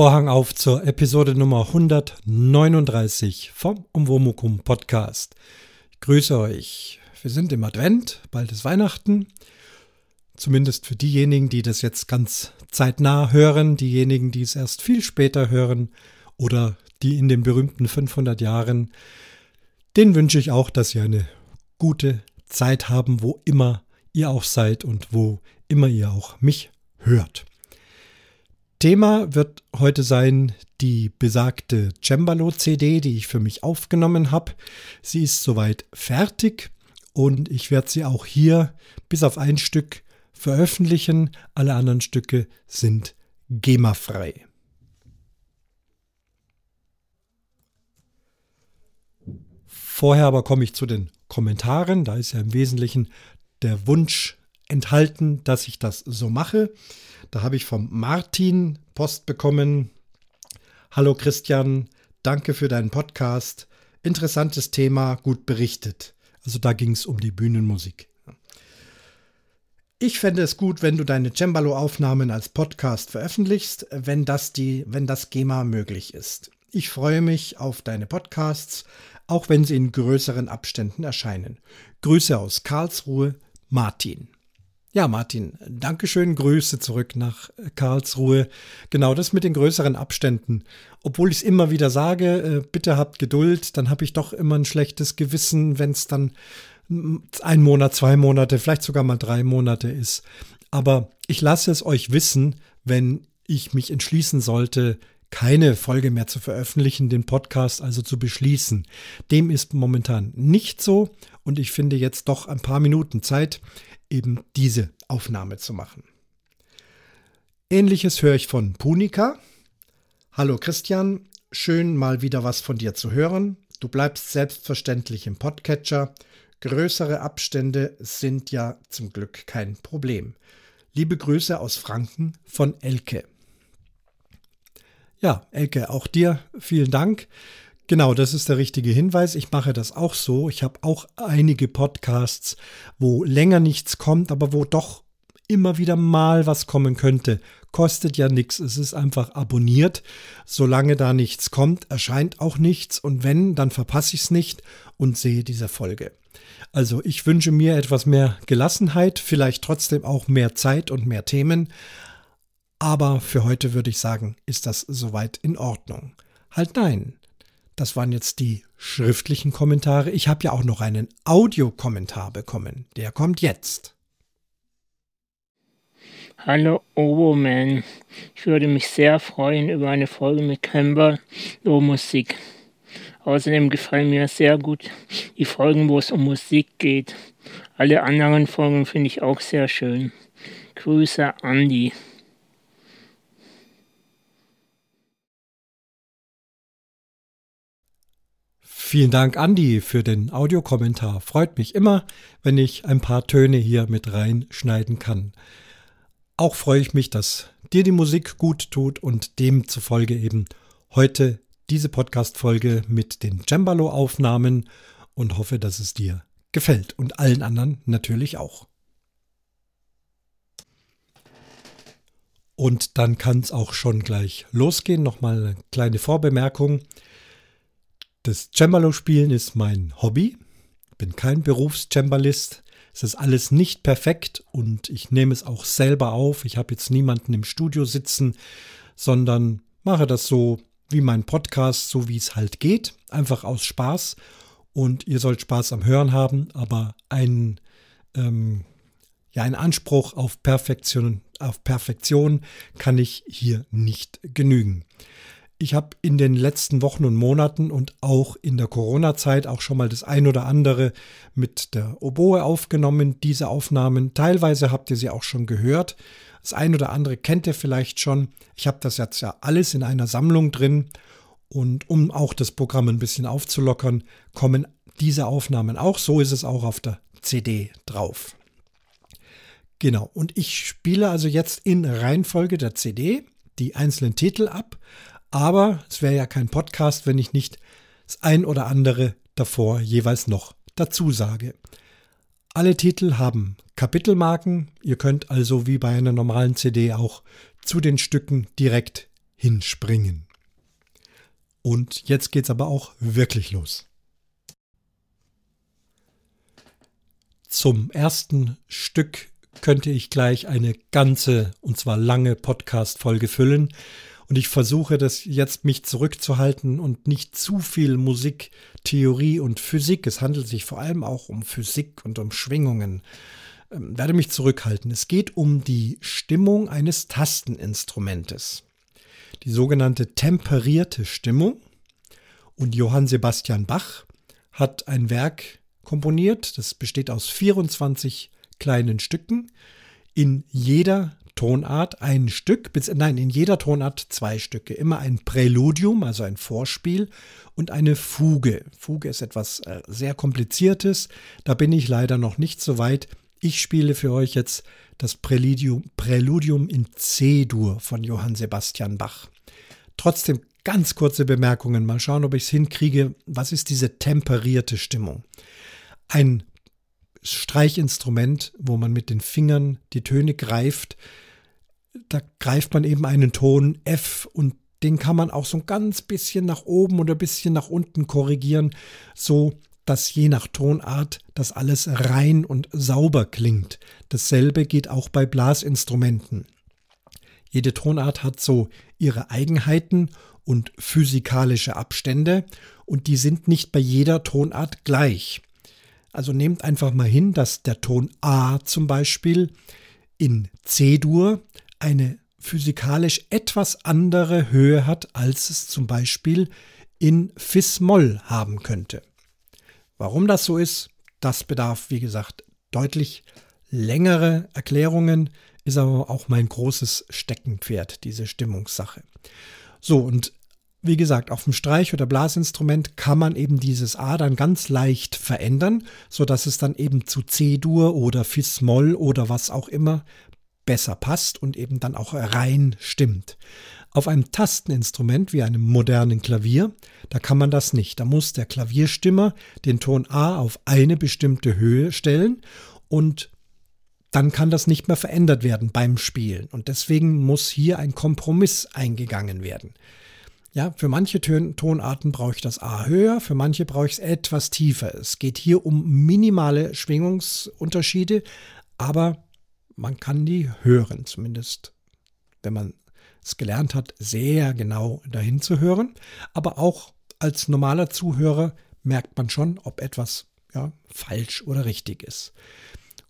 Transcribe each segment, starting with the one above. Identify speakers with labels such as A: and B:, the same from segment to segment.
A: Vorhang auf zur Episode Nummer 139 vom Umwomukum Podcast. Ich grüße euch. Wir sind im Advent, bald ist Weihnachten. Zumindest für diejenigen, die das jetzt ganz zeitnah hören, diejenigen, die es erst viel später hören oder die in den berühmten 500 Jahren, den wünsche ich auch, dass sie eine gute Zeit haben, wo immer ihr auch seid und wo immer ihr auch mich hört. Thema wird heute sein die besagte Cembalo-CD, die ich für mich aufgenommen habe. Sie ist soweit fertig und ich werde sie auch hier bis auf ein Stück veröffentlichen. Alle anderen Stücke sind GEMA-frei. Vorher aber komme ich zu den Kommentaren. Da ist ja im Wesentlichen der Wunsch enthalten, dass ich das so mache. Da habe ich vom Martin Post bekommen. Hallo Christian, danke für deinen Podcast. Interessantes Thema, gut berichtet. Also da ging es um die Bühnenmusik. Ich fände es gut, wenn du deine Cembalo-Aufnahmen als Podcast veröffentlichst, wenn das, die, wenn das GEMA möglich ist. Ich freue mich auf deine Podcasts, auch wenn sie in größeren Abständen erscheinen. Grüße aus Karlsruhe, Martin. Ja, Martin, Dankeschön, Grüße zurück nach äh, Karlsruhe. Genau das mit den größeren Abständen. Obwohl ich es immer wieder sage, äh, bitte habt Geduld, dann habe ich doch immer ein schlechtes Gewissen, wenn es dann ein Monat, zwei Monate, vielleicht sogar mal drei Monate ist. Aber ich lasse es euch wissen, wenn ich mich entschließen sollte, keine Folge mehr zu veröffentlichen, den Podcast also zu beschließen. Dem ist momentan nicht so und ich finde jetzt doch ein paar Minuten Zeit, eben diese Aufnahme zu machen. Ähnliches höre ich von Punika. Hallo Christian, schön mal wieder was von dir zu hören. Du bleibst selbstverständlich im Podcatcher. Größere Abstände sind ja zum Glück kein Problem. Liebe Grüße aus Franken von Elke. Ja, Elke, auch dir vielen Dank. Genau, das ist der richtige Hinweis. Ich mache das auch so. Ich habe auch einige Podcasts, wo länger nichts kommt, aber wo doch immer wieder mal was kommen könnte. Kostet ja nichts. Es ist einfach abonniert. Solange da nichts kommt, erscheint auch nichts. Und wenn, dann verpasse ich es nicht und sehe diese Folge. Also ich wünsche mir etwas mehr Gelassenheit, vielleicht trotzdem auch mehr Zeit und mehr Themen. Aber für heute würde ich sagen, ist das soweit in Ordnung. Halt nein. Das waren jetzt die schriftlichen Kommentare. Ich habe ja auch noch einen Audiokommentar bekommen. Der kommt jetzt.
B: Hallo Oboman. Ich würde mich sehr freuen über eine Folge mit Camber über Musik. Außerdem gefallen mir sehr gut die Folgen, wo es um Musik geht. Alle anderen Folgen finde ich auch sehr schön. Grüße, Andi.
A: Vielen Dank, Andi, für den Audiokommentar. Freut mich immer, wenn ich ein paar Töne hier mit reinschneiden kann. Auch freue ich mich, dass dir die Musik gut tut und demzufolge eben heute diese Podcast-Folge mit den Cembalo-Aufnahmen und hoffe, dass es dir gefällt und allen anderen natürlich auch. Und dann kann es auch schon gleich losgehen. Nochmal eine kleine Vorbemerkung. Das Cembalo-Spielen ist mein Hobby. Ich bin kein Berufscembalist. Es ist alles nicht perfekt und ich nehme es auch selber auf. Ich habe jetzt niemanden im Studio sitzen, sondern mache das so wie mein Podcast, so wie es halt geht. Einfach aus Spaß. Und ihr sollt Spaß am Hören haben, aber ein, ähm, ja, ein Anspruch auf Perfektion, auf Perfektion kann ich hier nicht genügen. Ich habe in den letzten Wochen und Monaten und auch in der Corona-Zeit auch schon mal das ein oder andere mit der Oboe aufgenommen, diese Aufnahmen. Teilweise habt ihr sie auch schon gehört. Das ein oder andere kennt ihr vielleicht schon. Ich habe das jetzt ja alles in einer Sammlung drin. Und um auch das Programm ein bisschen aufzulockern, kommen diese Aufnahmen auch. So ist es auch auf der CD drauf. Genau, und ich spiele also jetzt in Reihenfolge der CD die einzelnen Titel ab. Aber es wäre ja kein Podcast, wenn ich nicht das ein oder andere davor jeweils noch dazu sage. Alle Titel haben Kapitelmarken. Ihr könnt also wie bei einer normalen CD auch zu den Stücken direkt hinspringen. Und jetzt geht's aber auch wirklich los. Zum ersten Stück könnte ich gleich eine ganze, und zwar lange Podcast-Folge füllen. Und ich versuche das jetzt mich zurückzuhalten und nicht zu viel Musik, Theorie und Physik. Es handelt sich vor allem auch um Physik und um Schwingungen. Ähm, werde mich zurückhalten. Es geht um die Stimmung eines Tasteninstrumentes. Die sogenannte temperierte Stimmung. Und Johann Sebastian Bach hat ein Werk komponiert. Das besteht aus 24 kleinen Stücken. In jeder Tonart ein Stück, nein, in jeder Tonart zwei Stücke. Immer ein Präludium, also ein Vorspiel und eine Fuge. Fuge ist etwas äh, sehr Kompliziertes. Da bin ich leider noch nicht so weit. Ich spiele für euch jetzt das Präludium, Präludium in C-Dur von Johann Sebastian Bach. Trotzdem ganz kurze Bemerkungen. Mal schauen, ob ich es hinkriege. Was ist diese temperierte Stimmung? Ein Streichinstrument, wo man mit den Fingern die Töne greift. Da greift man eben einen Ton F und den kann man auch so ein ganz bisschen nach oben oder ein bisschen nach unten korrigieren, so dass je nach Tonart das alles rein und sauber klingt. Dasselbe geht auch bei Blasinstrumenten. Jede Tonart hat so ihre Eigenheiten und physikalische Abstände und die sind nicht bei jeder Tonart gleich. Also nehmt einfach mal hin, dass der Ton A zum Beispiel in C-Dur eine physikalisch etwas andere Höhe hat, als es zum Beispiel in Fis-Moll haben könnte. Warum das so ist, das bedarf, wie gesagt, deutlich längere Erklärungen, ist aber auch mein großes Steckenpferd, diese Stimmungssache. So, und wie gesagt, auf dem Streich- oder Blasinstrument kann man eben dieses A dann ganz leicht verändern, sodass es dann eben zu C-Dur oder Fis-Moll oder was auch immer besser passt und eben dann auch rein stimmt. Auf einem Tasteninstrument wie einem modernen Klavier, da kann man das nicht. Da muss der Klavierstimmer den Ton A auf eine bestimmte Höhe stellen und dann kann das nicht mehr verändert werden beim Spielen. Und deswegen muss hier ein Kompromiss eingegangen werden. Ja, für manche Ton Tonarten brauche ich das A höher, für manche brauche ich es etwas tiefer. Es geht hier um minimale Schwingungsunterschiede, aber man kann die hören, zumindest wenn man es gelernt hat, sehr genau dahin zu hören. Aber auch als normaler Zuhörer merkt man schon, ob etwas ja, falsch oder richtig ist.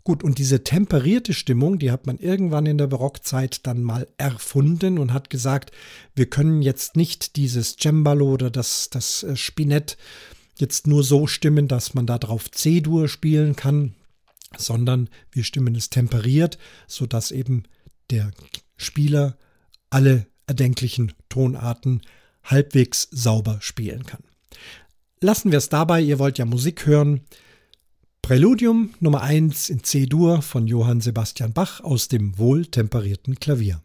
A: Gut, und diese temperierte Stimmung, die hat man irgendwann in der Barockzeit dann mal erfunden und hat gesagt, wir können jetzt nicht dieses Cembalo oder das, das äh, Spinett jetzt nur so stimmen, dass man darauf C-Dur spielen kann, sondern wir stimmen es temperiert, sodass eben der Spieler alle erdenklichen Tonarten halbwegs sauber spielen kann. Lassen wir es dabei, ihr wollt ja Musik hören. Präludium Nummer 1 in C-Dur von Johann Sebastian Bach aus dem wohltemperierten Klavier.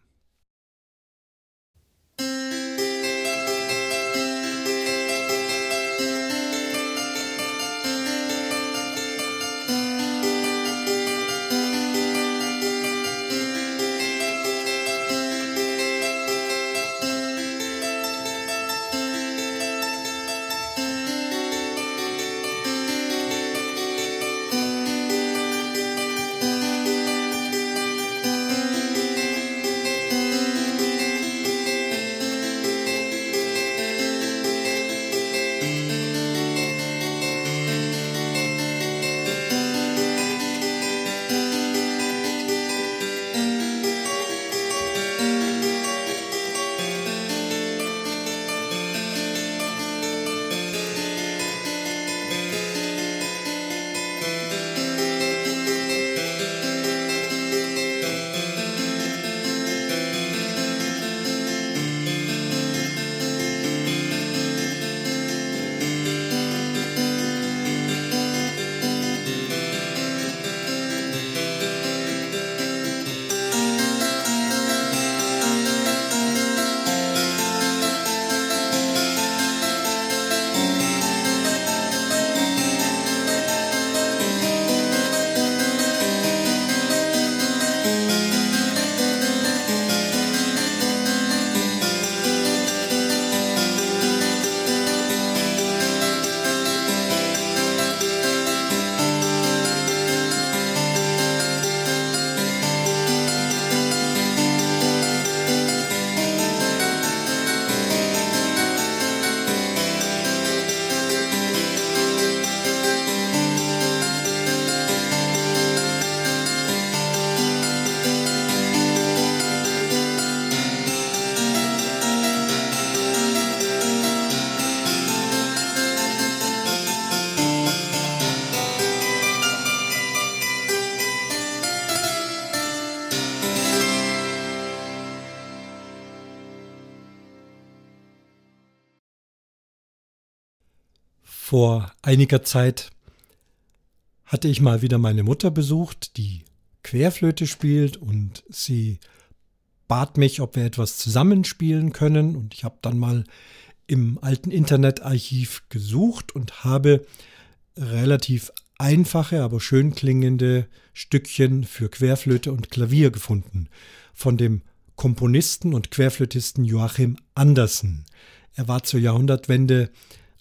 A: Vor einiger Zeit hatte ich mal wieder meine Mutter besucht, die Querflöte spielt und sie bat mich, ob wir etwas zusammenspielen können und ich habe dann mal im alten Internetarchiv gesucht und habe relativ einfache, aber schön klingende Stückchen für Querflöte und Klavier gefunden von dem Komponisten und Querflötisten Joachim Andersen. Er war zur Jahrhundertwende,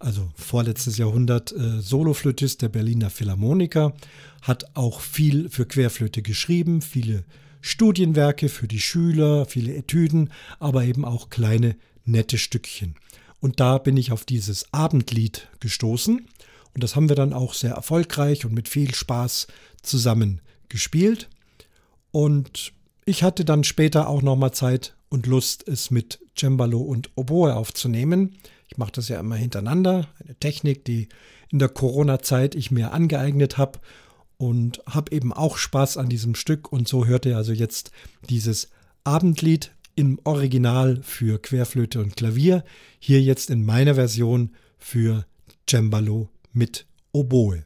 A: also vorletztes Jahrhundert, äh, Soloflötist der Berliner Philharmoniker, hat auch viel für Querflöte geschrieben, viele Studienwerke für die Schüler, viele Etüden, aber eben auch kleine nette Stückchen. Und da bin ich auf dieses Abendlied gestoßen und das haben wir dann auch sehr erfolgreich und mit viel Spaß zusammen gespielt. Und ich hatte dann später auch nochmal Zeit und Lust, es mit Cembalo und Oboe aufzunehmen. Ich mache das ja immer hintereinander, eine Technik, die in der Corona-Zeit ich mir angeeignet habe und habe eben auch Spaß an diesem Stück und so hört ihr also jetzt dieses Abendlied im Original für Querflöte und Klavier, hier jetzt in meiner Version für Cembalo mit Oboe.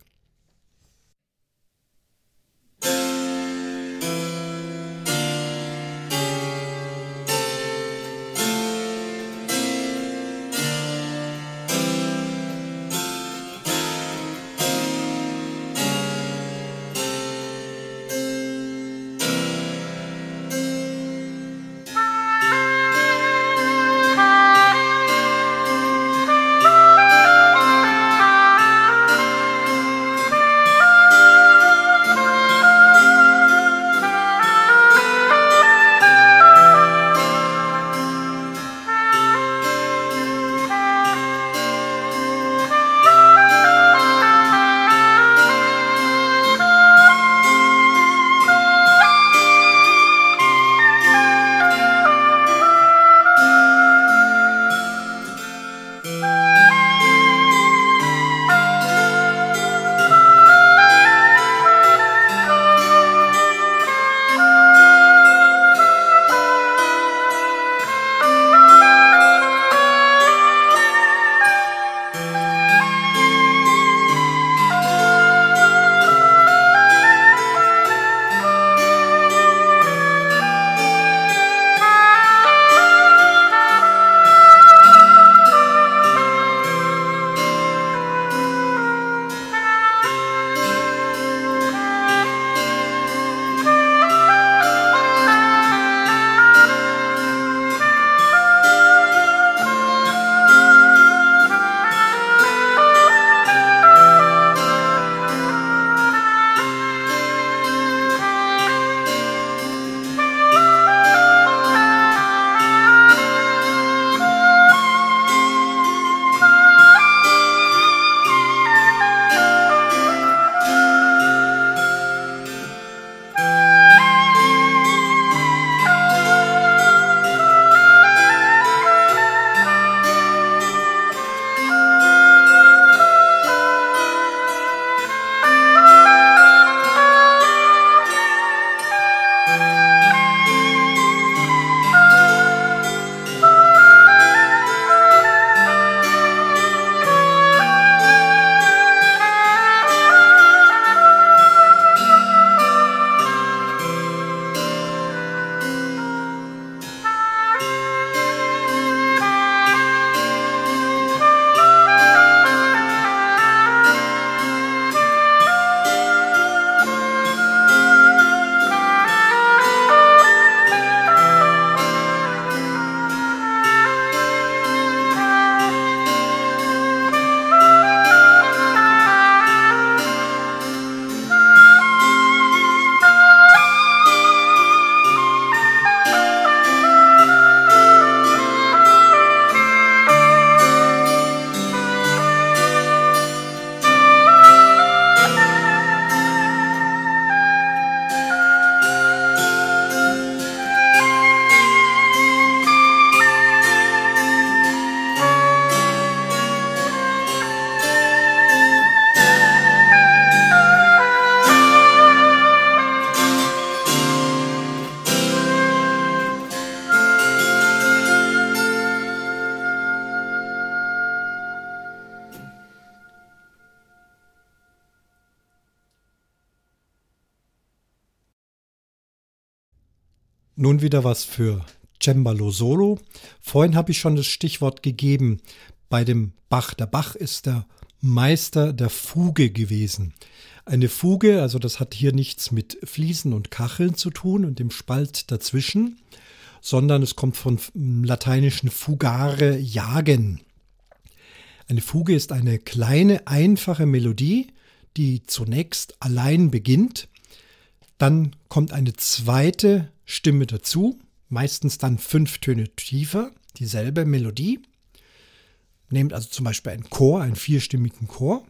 A: Nun wieder was für Cembalo Solo. Vorhin habe ich schon das Stichwort gegeben bei dem Bach. Der Bach ist der Meister der Fuge gewesen. Eine Fuge, also das hat hier nichts mit Fliesen und Kacheln zu tun und dem Spalt dazwischen, sondern es kommt vom lateinischen fugare, jagen. Eine Fuge ist eine kleine, einfache Melodie, die zunächst allein beginnt. Dann kommt eine zweite Stimme dazu, meistens dann fünf Töne tiefer, dieselbe Melodie. Nehmt also zum Beispiel einen Chor, einen vierstimmigen Chor.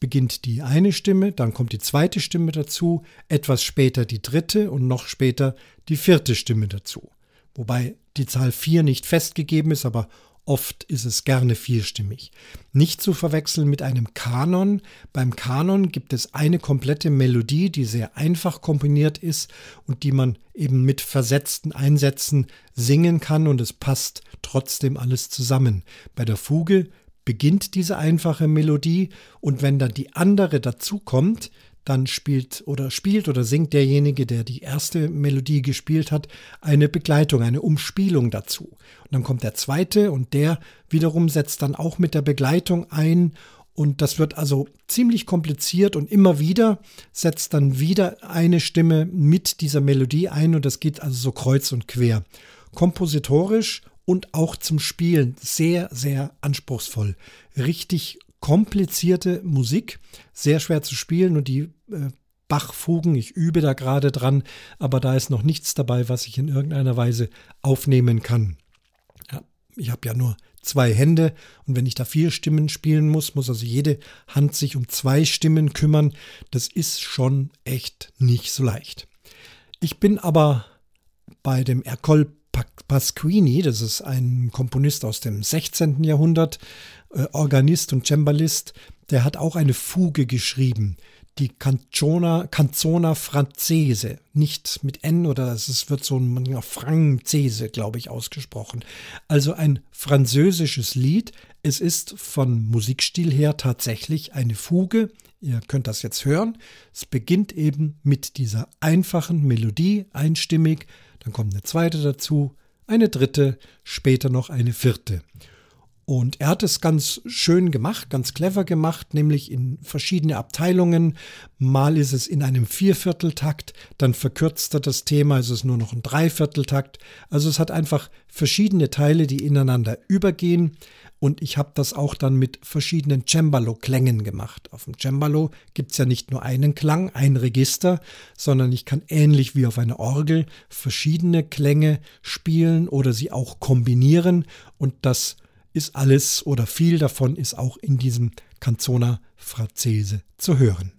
A: Beginnt die eine Stimme, dann kommt die zweite Stimme dazu, etwas später die dritte und noch später die vierte Stimme dazu. Wobei die Zahl vier nicht festgegeben ist, aber Oft ist es gerne vierstimmig. Nicht zu verwechseln mit einem Kanon. Beim Kanon gibt es eine komplette Melodie, die sehr einfach komponiert ist und die man eben mit versetzten Einsätzen singen kann und es passt trotzdem alles zusammen. Bei der Fuge beginnt diese einfache Melodie und wenn dann die andere dazukommt, dann spielt oder spielt oder singt derjenige, der die erste Melodie gespielt hat, eine Begleitung, eine Umspielung dazu. Und dann kommt der zweite und der wiederum setzt dann auch mit der Begleitung ein und das wird also ziemlich kompliziert und immer wieder setzt dann wieder eine Stimme mit dieser Melodie ein und das geht also so kreuz und quer. Kompositorisch und auch zum Spielen sehr, sehr anspruchsvoll. Richtig komplizierte Musik, sehr schwer zu spielen und die Bachfugen, ich übe da gerade dran, aber da ist noch nichts dabei, was ich in irgendeiner Weise aufnehmen kann. Ja, ich habe ja nur zwei Hände und wenn ich da vier Stimmen spielen muss, muss also jede Hand sich um zwei Stimmen kümmern. Das ist schon echt nicht so leicht. Ich bin aber bei dem Ercole Pasquini, das ist ein Komponist aus dem 16. Jahrhundert, äh, Organist und Cembalist, der hat auch eine Fuge geschrieben, die Canzona, Canzona Francese, nicht mit N oder es wird so ein Francese, glaube ich, ausgesprochen. Also ein französisches Lied. Es ist von Musikstil her tatsächlich eine Fuge. Ihr könnt das jetzt hören. Es beginnt eben mit dieser einfachen Melodie, einstimmig. Dann kommt eine zweite dazu, eine dritte, später noch eine vierte. Und er hat es ganz schön gemacht, ganz clever gemacht, nämlich in verschiedene Abteilungen. Mal ist es in einem Viervierteltakt, dann verkürzt er das Thema, ist es nur noch ein Dreivierteltakt. Also es hat einfach verschiedene Teile, die ineinander übergehen. Und ich habe das auch dann mit verschiedenen Cembalo-Klängen gemacht. Auf dem Cembalo gibt es ja nicht nur einen Klang, ein Register, sondern ich kann ähnlich wie auf einer Orgel verschiedene Klänge spielen oder sie auch kombinieren. Und das ist alles oder viel davon ist auch in diesem Canzona Francese zu hören.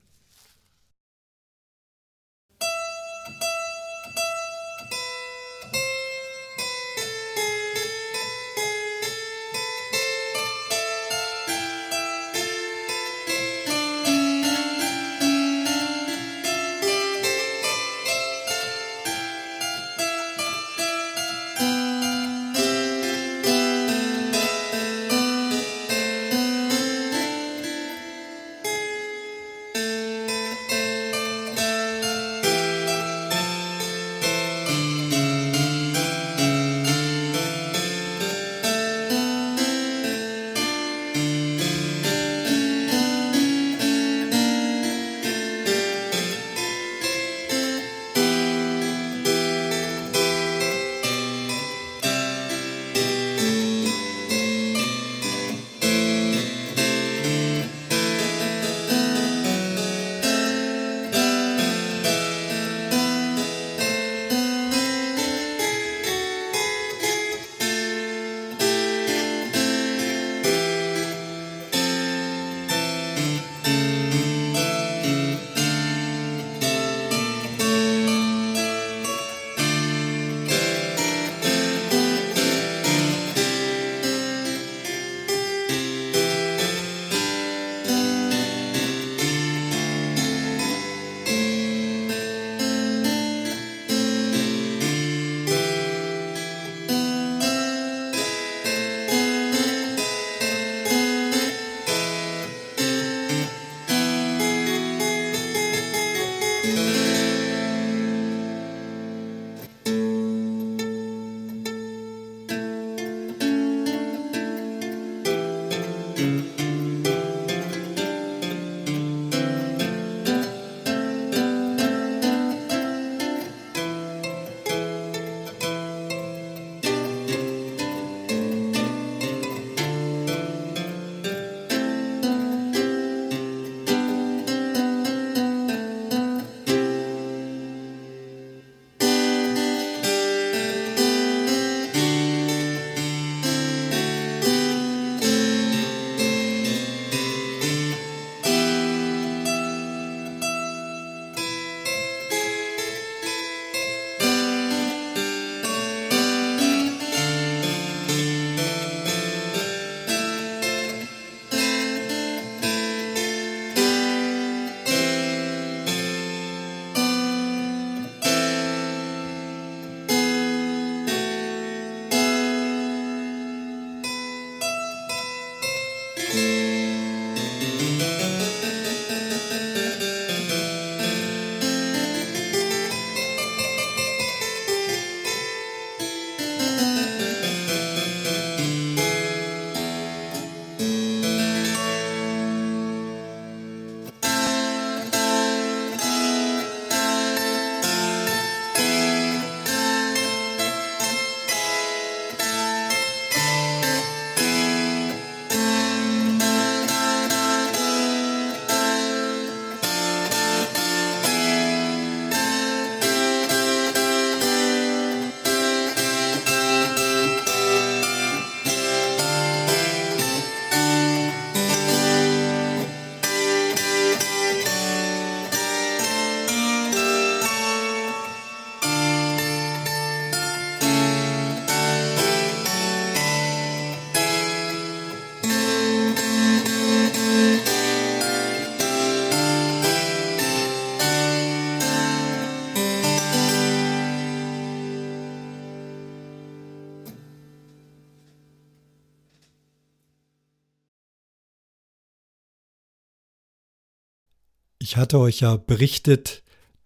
A: Ich hatte euch ja berichtet,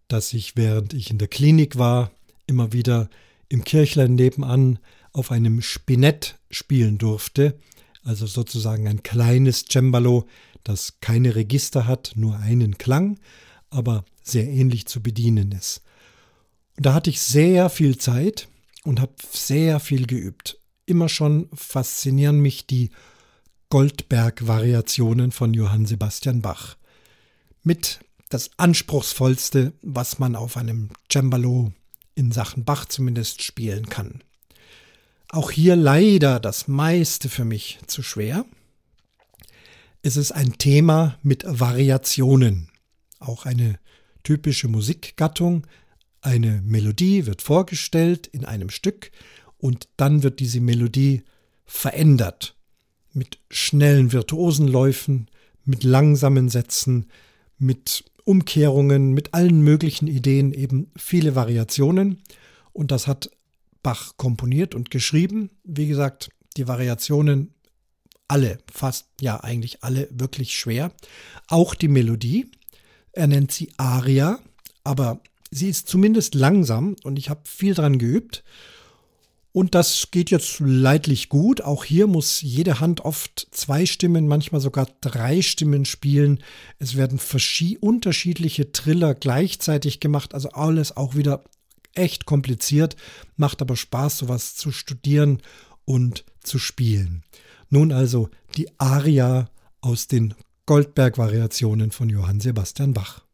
A: dass ich, während ich in der Klinik war, immer wieder im Kirchlein nebenan auf einem Spinett spielen durfte, also sozusagen ein kleines Cembalo, das keine Register hat, nur einen Klang, aber sehr ähnlich zu bedienen ist. Und da hatte ich sehr viel Zeit und habe sehr viel geübt. Immer schon faszinieren mich die Goldberg-Variationen von Johann Sebastian Bach. Mit das anspruchsvollste, was man auf einem Cembalo in Sachen Bach zumindest spielen kann. Auch hier leider das meiste für mich zu schwer. Es ist ein Thema mit Variationen, auch eine typische Musikgattung. Eine Melodie wird vorgestellt in einem Stück und dann wird diese Melodie verändert mit schnellen Virtuosenläufen, mit langsamen Sätzen, mit Umkehrungen, mit allen möglichen Ideen, eben viele Variationen. Und das hat Bach komponiert und geschrieben. Wie gesagt, die Variationen alle, fast ja eigentlich alle wirklich schwer. Auch die Melodie. Er nennt sie Aria, aber sie ist zumindest langsam und ich habe viel dran geübt. Und das geht jetzt leidlich gut. Auch hier muss jede Hand oft zwei Stimmen, manchmal sogar drei Stimmen spielen. Es werden unterschiedliche Triller gleichzeitig gemacht. Also alles auch wieder echt kompliziert. Macht aber Spaß, sowas zu studieren und zu spielen. Nun also die Aria aus den Goldberg-Variationen von Johann Sebastian Bach.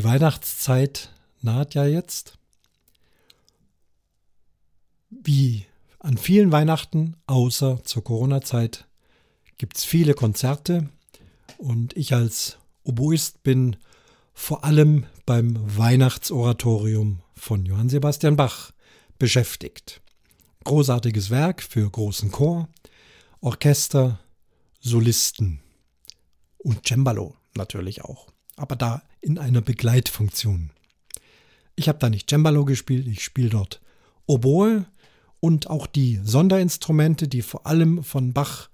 A: Die Weihnachtszeit naht ja jetzt. Wie an vielen Weihnachten, außer zur Corona-Zeit, gibt es viele Konzerte und ich als Oboist bin vor allem beim Weihnachtsoratorium von Johann Sebastian Bach beschäftigt. Großartiges Werk für großen Chor, Orchester, Solisten und Cembalo natürlich auch. Aber da in einer Begleitfunktion. Ich habe da nicht Cembalo gespielt, ich spiele dort Oboe und auch die Sonderinstrumente, die vor allem von Bach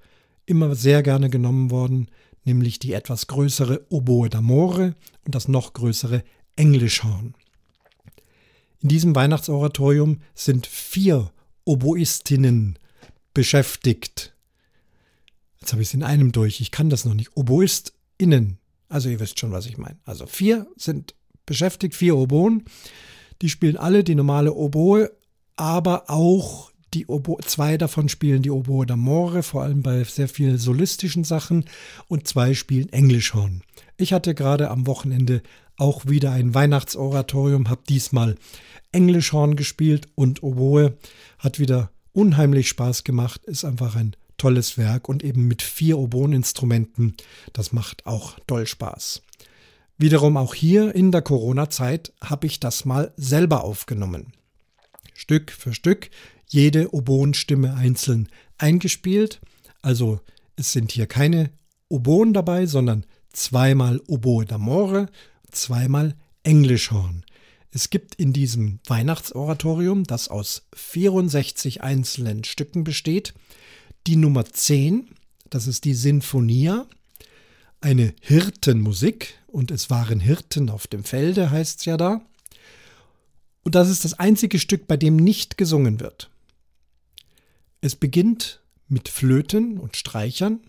A: immer sehr gerne genommen wurden, nämlich die etwas größere Oboe d'Amore und das noch größere Englischhorn. In diesem Weihnachtsoratorium sind vier Oboistinnen beschäftigt. Jetzt habe ich es in einem durch. Ich kann das noch nicht. OboistInnen. Also ihr wisst schon, was ich meine. Also vier sind beschäftigt, vier Oboen. Die spielen alle die normale Oboe, aber auch die Oboe, zwei davon spielen die Oboe d'Amore, vor allem bei sehr vielen solistischen Sachen, und zwei spielen Englischhorn. Ich hatte gerade am Wochenende auch wieder ein Weihnachtsoratorium, habe diesmal Englischhorn gespielt und Oboe. Hat wieder unheimlich Spaß gemacht, ist einfach ein tolles Werk und eben mit vier Oboeninstrumenten. Das macht auch doll Spaß. Wiederum auch hier in der Corona-Zeit habe ich das mal selber aufgenommen. Stück für Stück jede Oboenstimme einzeln eingespielt. Also es sind hier keine Oboen dabei, sondern zweimal Oboe d'Amore, zweimal Englischhorn. Es gibt in diesem Weihnachtsoratorium, das aus 64 einzelnen Stücken besteht, die Nummer 10, das ist die Sinfonia, eine Hirtenmusik und es waren Hirten auf dem Felde, heißt es ja da. Und das ist das einzige Stück, bei dem nicht gesungen wird. Es beginnt mit Flöten und Streichern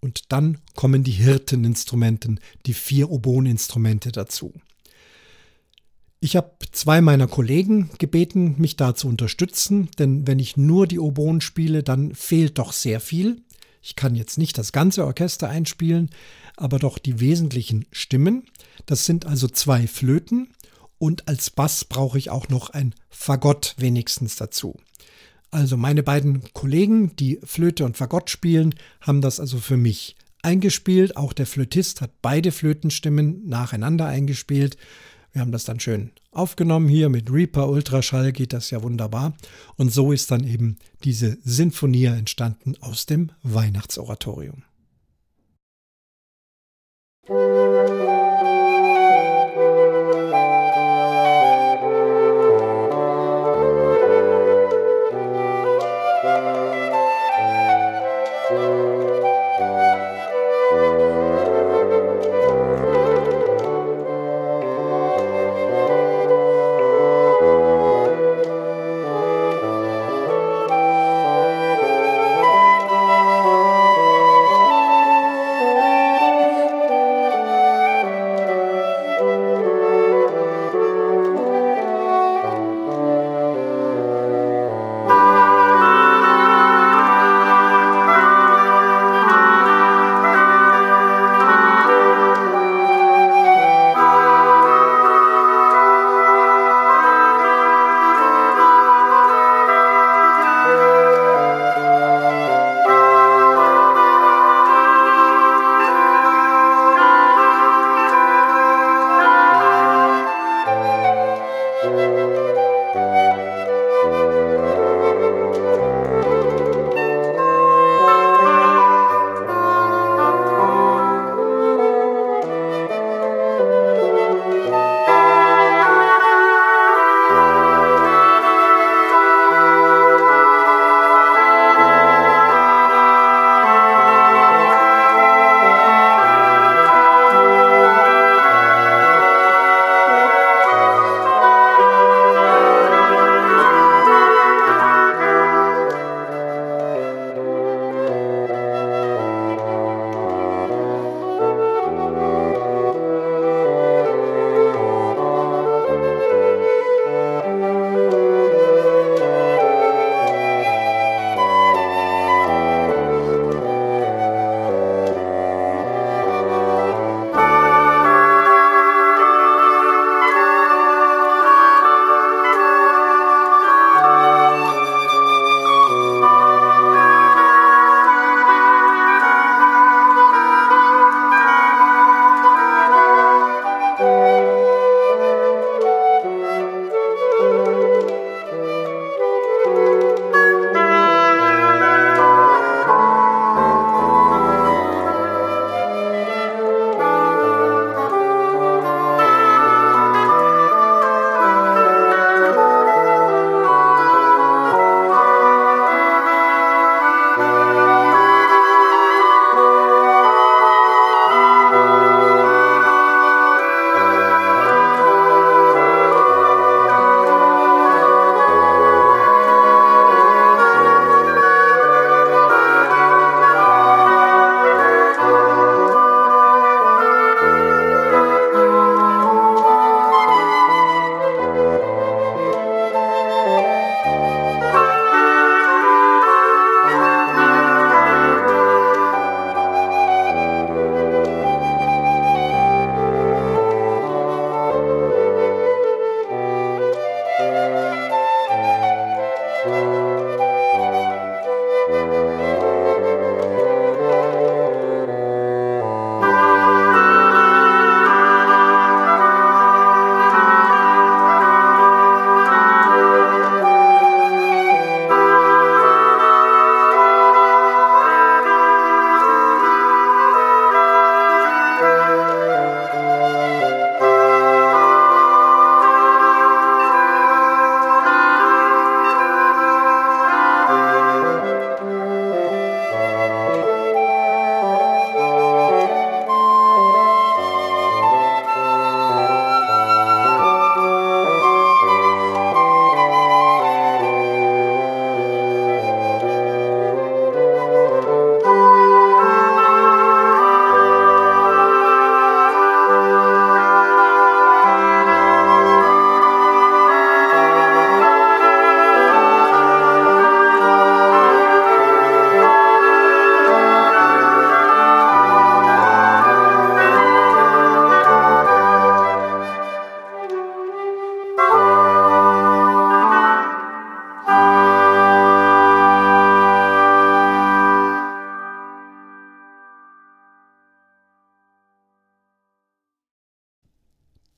A: und dann kommen die Hirteninstrumenten, die vier Oboeninstrumente dazu. Ich habe zwei meiner Kollegen gebeten, mich da zu unterstützen, denn wenn ich nur die Oboen spiele, dann fehlt doch sehr viel. Ich kann jetzt nicht das ganze Orchester einspielen, aber doch die wesentlichen Stimmen. Das sind also zwei Flöten und als Bass brauche ich auch noch ein Fagott wenigstens dazu. Also meine beiden Kollegen, die Flöte und Fagott spielen, haben das also für mich eingespielt. Auch der Flötist hat beide Flötenstimmen nacheinander eingespielt. Wir haben das dann schön aufgenommen hier mit Reaper Ultraschall geht das ja wunderbar. Und so ist dann eben diese Sinfonie entstanden aus dem Weihnachtsoratorium.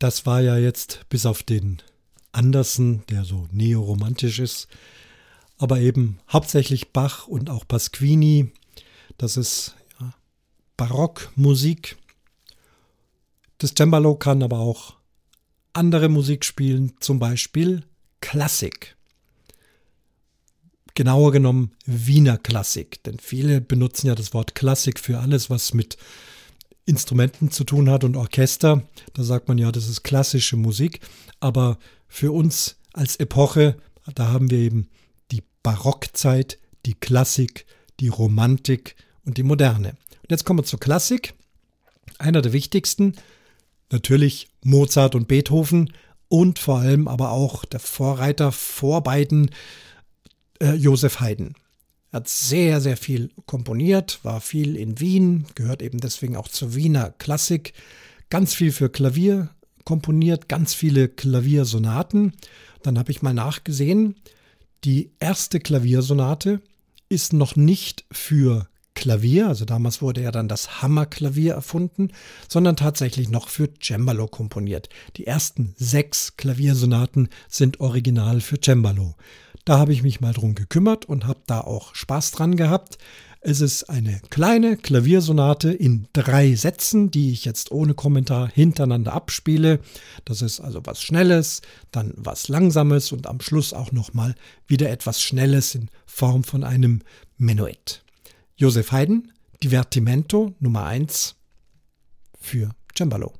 A: Das war ja jetzt bis auf den Andersen, der so neoromantisch ist, aber eben hauptsächlich Bach und auch Pasquini. Das ist ja, Barockmusik. Das Cembalo kann aber auch andere Musik spielen, zum Beispiel Klassik. Genauer genommen Wiener Klassik, denn viele benutzen ja das Wort Klassik für alles, was mit Instrumenten zu tun hat und Orchester. Da sagt man ja, das ist klassische Musik. Aber für uns als Epoche, da haben wir eben die Barockzeit, die Klassik, die Romantik und die Moderne. Und jetzt kommen wir zur Klassik. Einer der wichtigsten, natürlich Mozart und Beethoven und vor allem aber auch der Vorreiter vor beiden, äh, Josef Haydn. Er hat sehr, sehr viel komponiert, war viel in Wien, gehört eben deswegen auch zur Wiener Klassik, ganz viel für Klavier komponiert, ganz viele Klaviersonaten. Dann habe ich mal nachgesehen, die erste Klaviersonate ist noch nicht für Klavier, also damals wurde ja dann das Hammerklavier erfunden, sondern tatsächlich noch für Cembalo komponiert. Die ersten sechs Klaviersonaten sind original für Cembalo. Da habe ich mich mal drum gekümmert und habe da auch Spaß dran gehabt. Es ist eine kleine Klaviersonate in drei Sätzen, die ich jetzt ohne Kommentar hintereinander abspiele. Das ist also was Schnelles, dann was Langsames und am Schluss auch nochmal wieder etwas Schnelles in Form von einem Menuett. Josef Haydn, Divertimento Nummer 1 für Cembalo.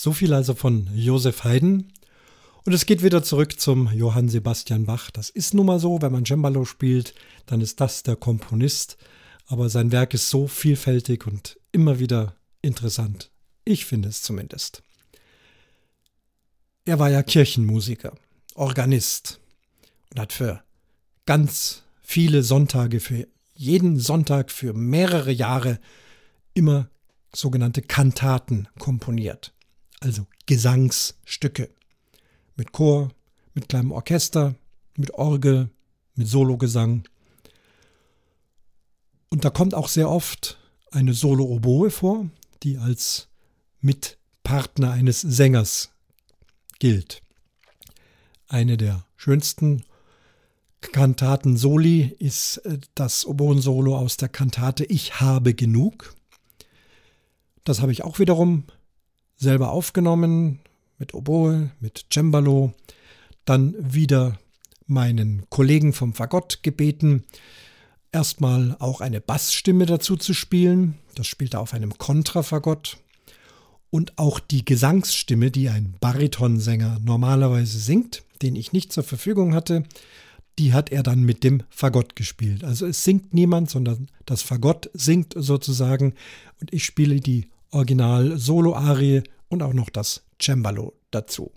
A: So viel also von Josef Haydn. Und es geht wieder zurück zum Johann Sebastian Bach. Das ist nun mal so, wenn man Cembalo spielt, dann ist das der Komponist. Aber sein Werk ist so vielfältig und immer wieder interessant. Ich finde es zumindest. Er war ja Kirchenmusiker, Organist und hat für ganz viele Sonntage, für jeden Sonntag, für mehrere Jahre immer sogenannte Kantaten komponiert, also Gesangsstücke mit Chor, mit kleinem Orchester, mit Orgel, mit Sologesang. Und da kommt auch sehr oft eine Solo-Oboe vor, die als Mitpartner eines Sängers gilt. Eine der schönsten Kantaten Soli ist äh, das Oboen-Solo aus der Kantate Ich habe genug. Das habe ich auch wiederum selber aufgenommen mit Oboe, mit Cembalo, dann wieder meinen Kollegen vom Fagott gebeten, erstmal auch eine Bassstimme dazu zu spielen. Das spielt er auf einem Kontrafagott. Und auch die Gesangsstimme, die ein Baritonsänger normalerweise singt, den ich nicht zur Verfügung hatte, die hat er dann mit dem Fagott gespielt. Also es singt niemand, sondern das Fagott singt sozusagen und ich spiele die Original-Solo-Arie und auch noch das Cembalo dazu.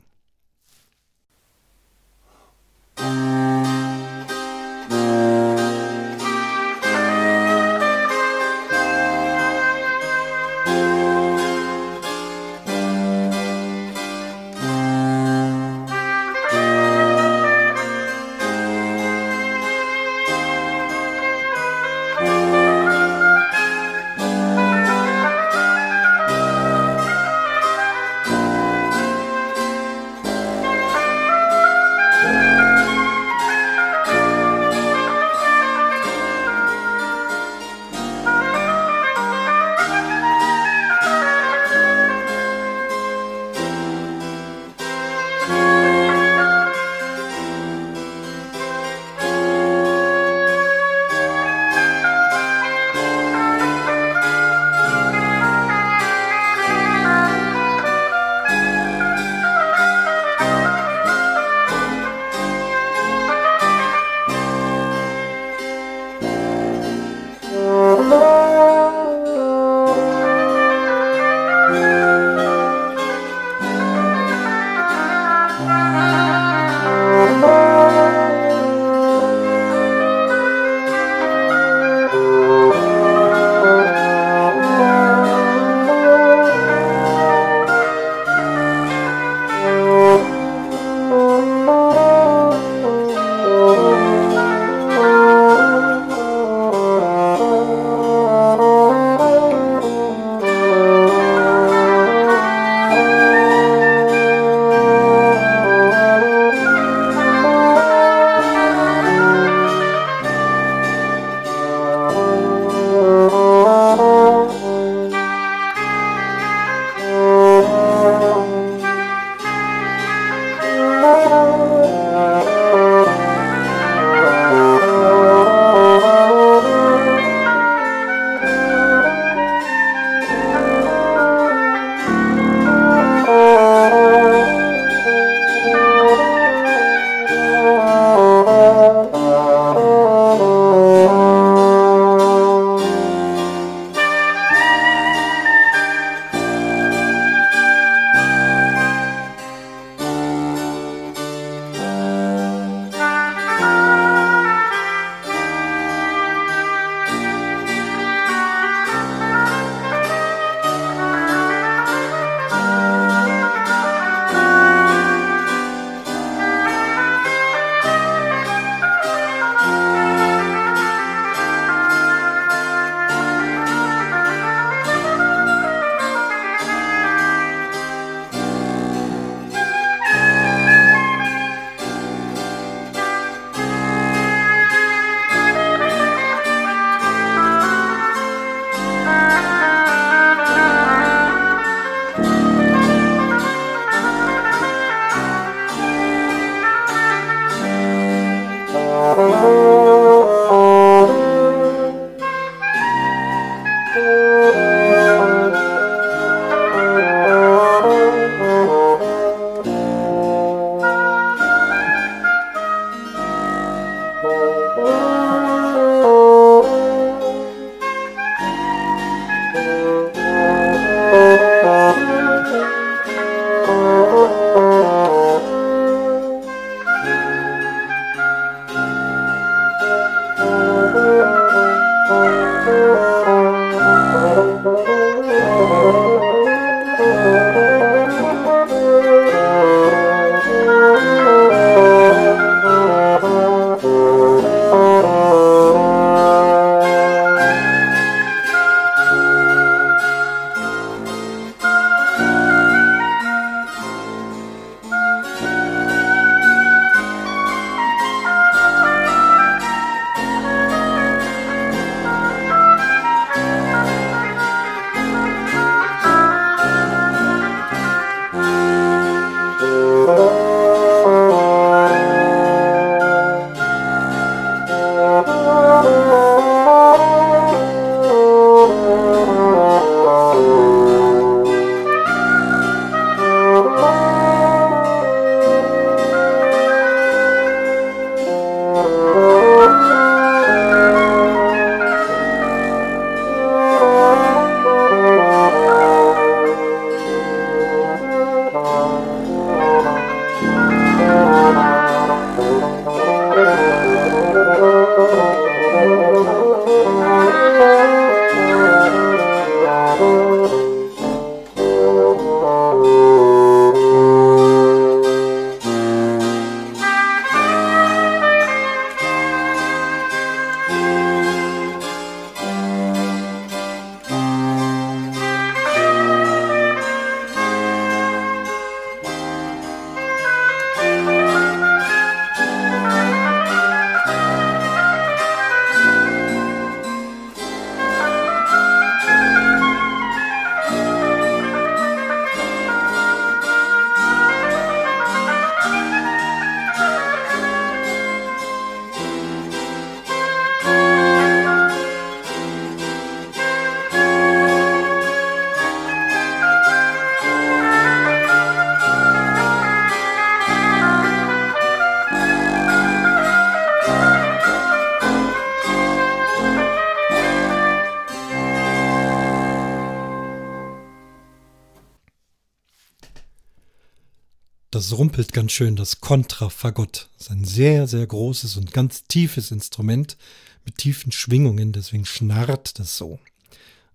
A: Rumpelt ganz schön, das Kontrafagott. Das ist ein sehr, sehr großes und ganz tiefes Instrument mit tiefen Schwingungen, deswegen schnarrt das so.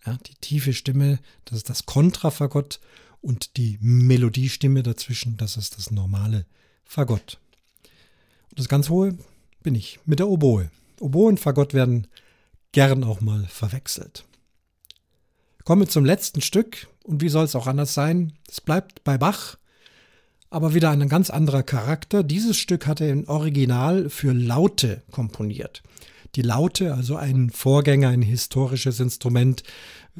A: Ja, die tiefe Stimme, das ist das Kontrafagott und die Melodiestimme dazwischen, das ist das normale Fagott. Und das ganz hohe bin ich mit der Oboe. Oboe und Fagott werden gern auch mal verwechselt. Komme zum letzten Stück und wie soll es auch anders sein? Es bleibt bei Bach aber wieder ein ganz anderer Charakter. Dieses Stück hat er im Original für Laute komponiert. Die Laute, also ein Vorgänger, ein historisches Instrument,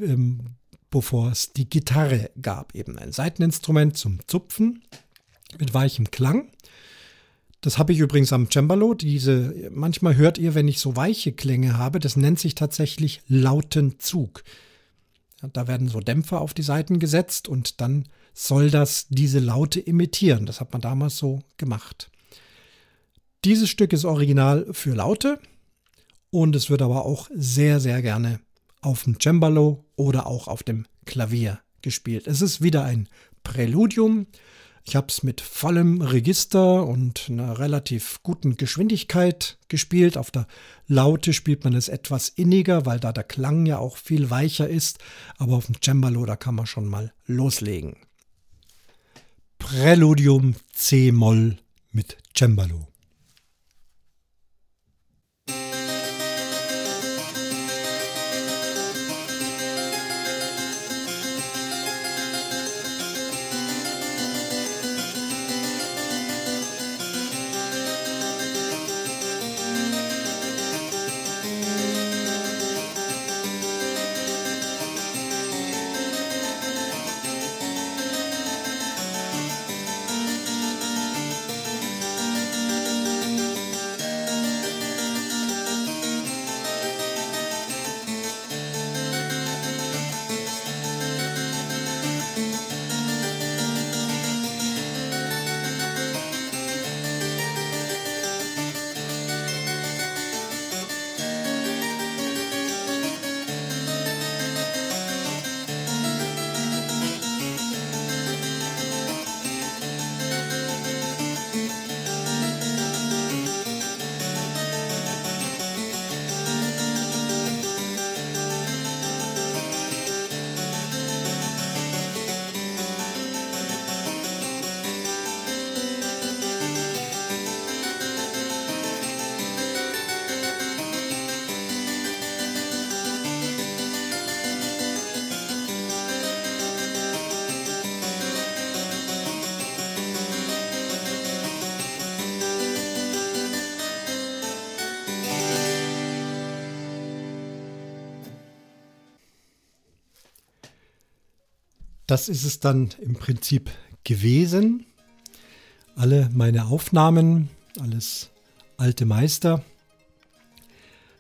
A: ähm, bevor es die Gitarre gab. Eben ein Seiteninstrument zum Zupfen mit weichem Klang. Das habe ich übrigens am Cembalo. Diese, manchmal hört ihr, wenn ich so weiche Klänge habe, das nennt sich tatsächlich Lautenzug. Da werden so Dämpfer auf die Seiten gesetzt und dann soll das diese Laute imitieren. Das hat man damals so gemacht. Dieses Stück ist original für Laute und es wird aber auch sehr, sehr gerne auf dem Cembalo oder auch auf dem Klavier gespielt. Es ist wieder ein Präludium. Ich habe es mit vollem Register und einer relativ guten Geschwindigkeit gespielt. Auf der Laute spielt man es etwas inniger, weil da der Klang ja auch viel weicher ist. Aber auf dem Cembalo, da kann man schon mal loslegen. Präludium C-Moll mit Cembalo. Das ist es dann im Prinzip gewesen. Alle meine Aufnahmen, alles alte Meister.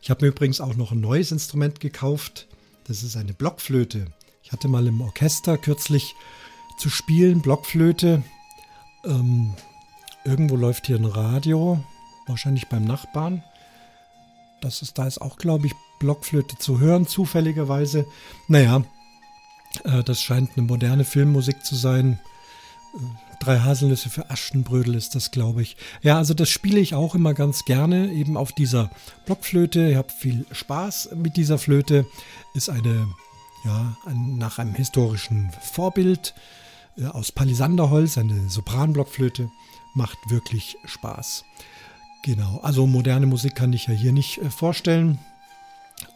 A: Ich habe mir übrigens auch noch ein neues Instrument gekauft. Das ist eine Blockflöte. Ich hatte mal im Orchester kürzlich zu spielen, Blockflöte. Ähm, irgendwo läuft hier ein Radio, wahrscheinlich beim Nachbarn. Das ist, da ist auch, glaube ich, Blockflöte zu hören, zufälligerweise. Naja, das scheint eine moderne Filmmusik zu sein. Äh, Drei Haselnüsse für Aschenbrödel ist das, glaube ich. Ja, also das spiele ich auch immer ganz gerne, eben auf dieser Blockflöte. Ich habe viel Spaß mit dieser Flöte. Ist eine, ja, ein, nach einem historischen Vorbild äh, aus Palisanderholz, eine Sopranblockflöte. Macht wirklich Spaß. Genau, also moderne Musik kann ich ja hier nicht äh, vorstellen.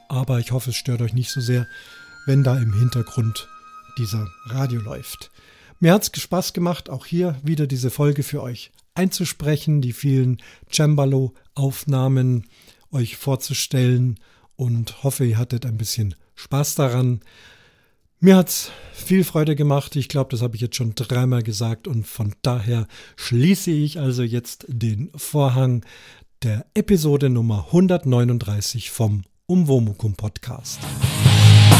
A: Aber ich hoffe, es stört euch nicht so sehr wenn da im Hintergrund dieser Radio läuft. Mir hat es Spaß gemacht, auch hier wieder diese Folge für euch einzusprechen, die vielen Cembalo-Aufnahmen euch vorzustellen und hoffe, ihr hattet ein bisschen Spaß daran. Mir hat es viel Freude gemacht. Ich glaube, das habe ich jetzt schon dreimal gesagt und von daher schließe ich also jetzt den Vorhang der Episode Nummer 139 vom Umwomukum Podcast.